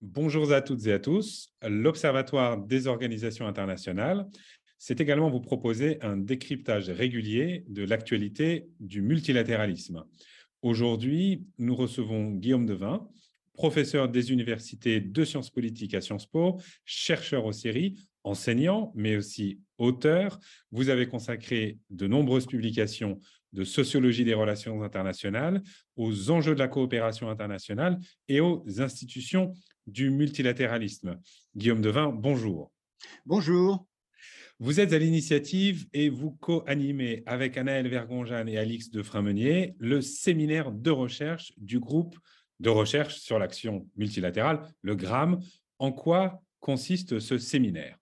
Bonjour à toutes et à tous. L'Observatoire des organisations internationales, c'est également vous proposer un décryptage régulier de l'actualité du multilatéralisme. Aujourd'hui, nous recevons Guillaume Devin, professeur des universités de sciences politiques à Sciences Po, chercheur aux séries, enseignant, mais aussi auteur. Vous avez consacré de nombreuses publications de sociologie des relations internationales, aux enjeux de la coopération internationale et aux institutions du multilatéralisme. Guillaume Devin, bonjour. Bonjour. Vous êtes à l'initiative et vous co-animez avec Anaël Vergonjane et Alix de Framenier le séminaire de recherche du groupe de recherche sur l'action multilatérale, le GRAM. En quoi consiste ce séminaire?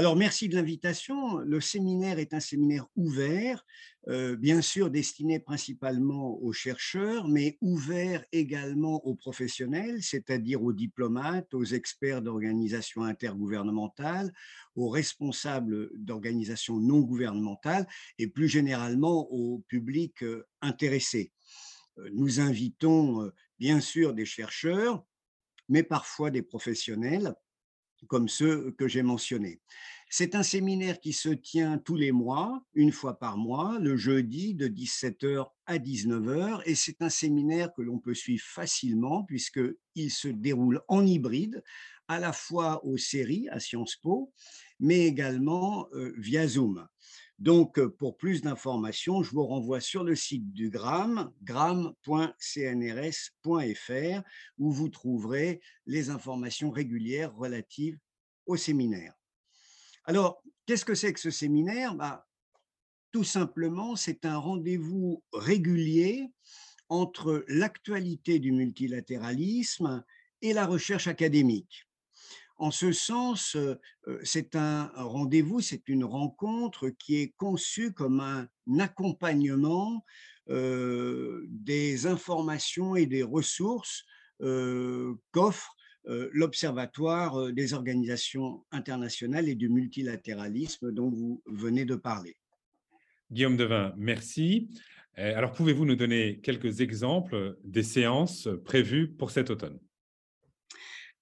Alors, merci de l'invitation. Le séminaire est un séminaire ouvert, euh, bien sûr destiné principalement aux chercheurs, mais ouvert également aux professionnels, c'est-à-dire aux diplomates, aux experts d'organisations intergouvernementales, aux responsables d'organisations non gouvernementales et plus généralement au public euh, intéressé. Euh, nous invitons bien sûr des chercheurs, mais parfois des professionnels comme ceux que j'ai mentionnés. C'est un séminaire qui se tient tous les mois, une fois par mois, le jeudi de 17h à 19h, et c'est un séminaire que l'on peut suivre facilement puisqu'il se déroule en hybride, à la fois aux séries à Sciences Po, mais également euh, via Zoom. Donc, euh, pour plus d'informations, je vous renvoie sur le site du GRAM, gram.cnrs.fr, où vous trouverez les informations régulières relatives au séminaire. Alors, qu'est-ce que c'est que ce séminaire? Bah, Tout simplement, c'est un rendez-vous régulier entre l'actualité du multilatéralisme et la recherche académique. En ce sens, c'est un rendez-vous, c'est une rencontre qui est conçue comme un accompagnement des informations et des ressources qu'offre l'Observatoire des organisations internationales et du multilatéralisme dont vous venez de parler. Guillaume Devin, merci. Alors, pouvez-vous nous donner quelques exemples des séances prévues pour cet automne?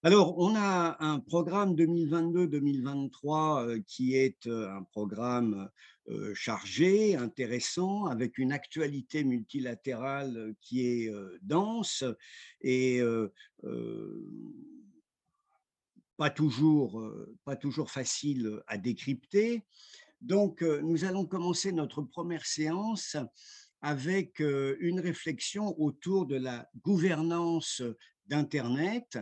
Alors, on a un programme 2022-2023 euh, qui est euh, un programme euh, chargé, intéressant, avec une actualité multilatérale qui est dense et pas toujours, pas toujours facile à décrypter. Donc, nous allons commencer notre première séance avec une réflexion autour de la gouvernance d'Internet,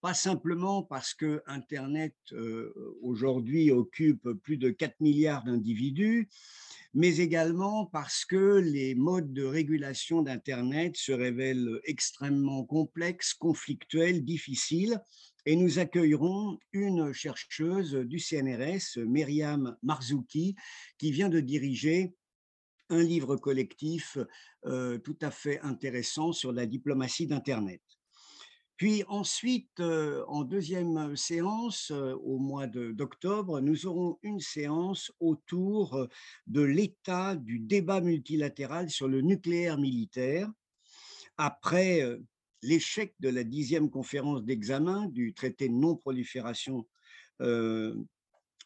pas simplement parce que Internet euh, aujourd'hui occupe plus de 4 milliards d'individus, mais également parce que les modes de régulation d'Internet se révèlent extrêmement complexes, conflictuels, difficiles. Et nous accueillerons une chercheuse du CNRS, Myriam Marzouki, qui vient de diriger un livre collectif euh, tout à fait intéressant sur la diplomatie d'Internet. Puis ensuite, en deuxième séance, au mois d'octobre, nous aurons une séance autour de l'état du débat multilatéral sur le nucléaire militaire. Après l'échec de la dixième conférence d'examen du traité de non-prolifération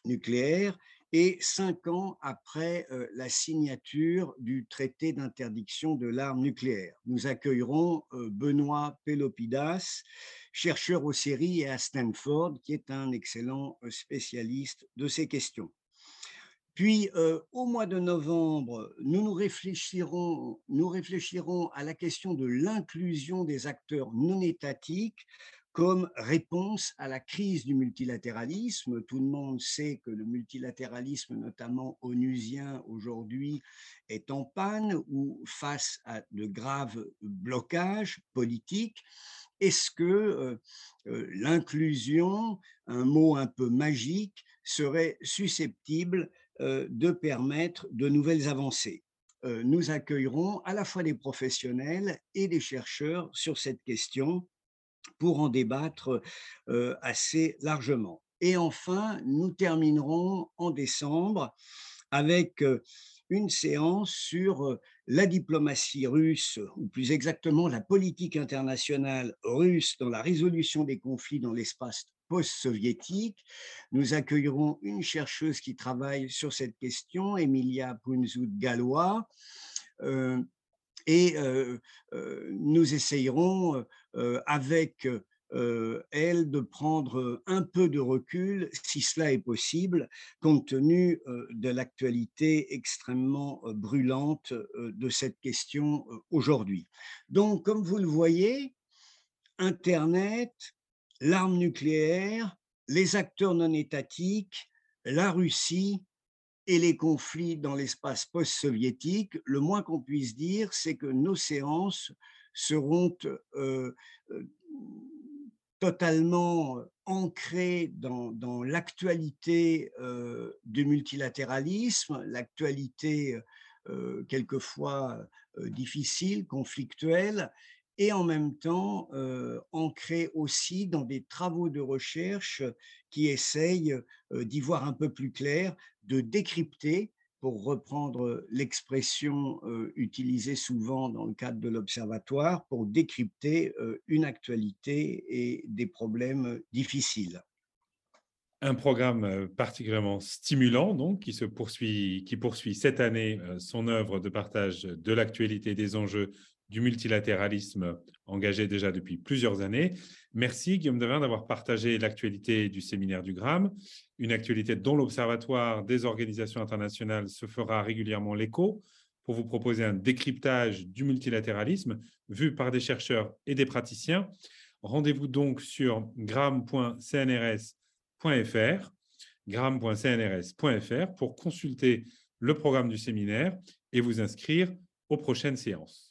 nucléaire et cinq ans après la signature du traité d'interdiction de l'arme nucléaire. Nous accueillerons Benoît Pelopidas, chercheur aux séries et à Stanford, qui est un excellent spécialiste de ces questions. Puis, au mois de novembre, nous nous réfléchirons, nous réfléchirons à la question de l'inclusion des acteurs non étatiques comme réponse à la crise du multilatéralisme. Tout le monde sait que le multilatéralisme, notamment onusien aujourd'hui, est en panne ou face à de graves blocages politiques. Est-ce que euh, euh, l'inclusion, un mot un peu magique, serait susceptible euh, de permettre de nouvelles avancées? Nous accueillerons à la fois des professionnels et des chercheurs sur cette question pour en débattre assez largement. Et enfin, nous terminerons en décembre avec une séance sur la diplomatie russe, ou plus exactement la politique internationale russe dans la résolution des conflits dans l'espace post-soviétique. Nous accueillerons une chercheuse qui travaille sur cette question, Emilia Punzut-Gallois, et nous essayerons avec elle de prendre un peu de recul, si cela est possible, compte tenu de l'actualité extrêmement brûlante de cette question aujourd'hui. Donc, comme vous le voyez, Internet, l'arme nucléaire, les acteurs non étatiques, la Russie et les conflits dans l'espace post-soviétique, le moins qu'on puisse dire, c'est que nos séances seront totalement ancré dans, l'actualité du multilatéralisme, l'actualité quelquefois difficile, conflictuelle, et en même temps ancré aussi dans des travaux de recherche qui essayent d'y voir un peu plus clair, de décrypter pour reprendre l'expression utilisée souvent dans le cadre de l'observatoire, pour décrypter une actualité et des problèmes difficiles. Un programme particulièrement stimulant, donc, qui, se poursuit, qui poursuit cette année son œuvre de partage de l'actualité des enjeux du multilatéralisme engagé déjà depuis plusieurs années. Merci Guillaume Devin d'avoir partagé l'actualité du séminaire du Gramme, une actualité dont l'Observatoire des organisations internationales se fera régulièrement l'écho pour vous proposer un décryptage du multilatéralisme vu par des chercheurs et des praticiens. Rendez-vous donc sur gram.cnrs.fr gram.cnrs.fr pour consulter le programme du séminaire et vous inscrire aux prochaines séances.